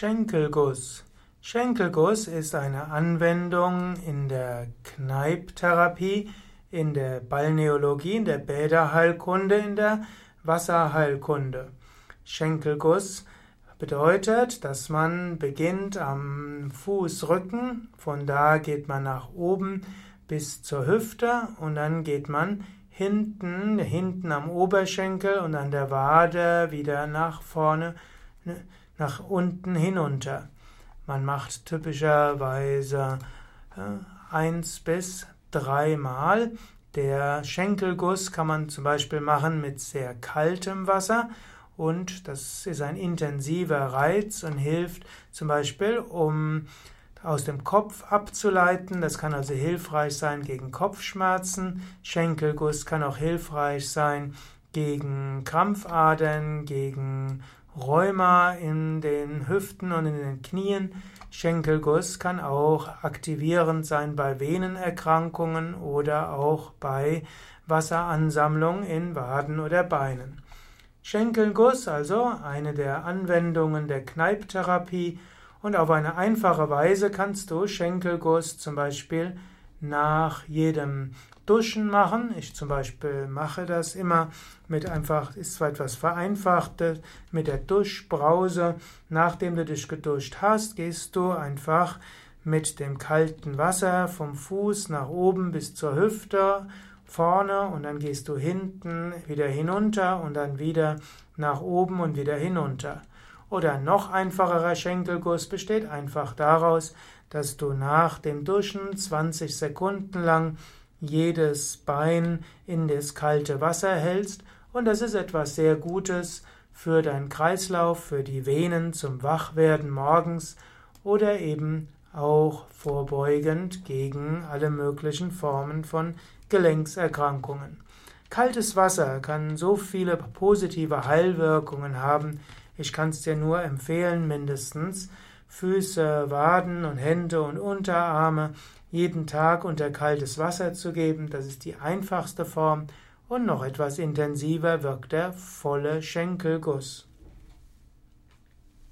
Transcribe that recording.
Schenkelguss. Schenkelguss ist eine Anwendung in der Kneipptherapie, in der Balneologie, in der Bäderheilkunde, in der Wasserheilkunde. Schenkelguss bedeutet, dass man beginnt am Fußrücken, von da geht man nach oben bis zur Hüfte und dann geht man hinten, hinten am Oberschenkel und an der Wade wieder nach vorne nach unten hinunter. Man macht typischerweise äh, eins bis dreimal. Der Schenkelguss kann man zum Beispiel machen mit sehr kaltem Wasser und das ist ein intensiver Reiz und hilft zum Beispiel, um aus dem Kopf abzuleiten. Das kann also hilfreich sein gegen Kopfschmerzen. Schenkelguss kann auch hilfreich sein gegen Krampfadern, gegen Rheuma in den Hüften und in den Knien. Schenkelguss kann auch aktivierend sein bei Venenerkrankungen oder auch bei Wasseransammlung in Waden oder Beinen. Schenkelguss, also eine der Anwendungen der Kneipptherapie und auf eine einfache Weise kannst du Schenkelguss zum Beispiel nach jedem Duschen machen. Ich zum Beispiel mache das immer mit einfach, ist zwar etwas vereinfacht, mit der Duschbrause. Nachdem du dich geduscht hast, gehst du einfach mit dem kalten Wasser vom Fuß nach oben bis zur Hüfte vorne und dann gehst du hinten wieder hinunter und dann wieder nach oben und wieder hinunter. Oder noch einfacherer Schenkelguss besteht einfach daraus, dass du nach dem Duschen 20 Sekunden lang jedes Bein in das kalte Wasser hältst und das ist etwas sehr Gutes für deinen Kreislauf, für die Venen zum Wachwerden morgens oder eben auch vorbeugend gegen alle möglichen Formen von Gelenkserkrankungen. Kaltes Wasser kann so viele positive Heilwirkungen haben. Ich kann es dir nur empfehlen, mindestens Füße, Waden und Hände und Unterarme jeden Tag unter kaltes Wasser zu geben. Das ist die einfachste Form. Und noch etwas intensiver wirkt der volle Schenkelguss.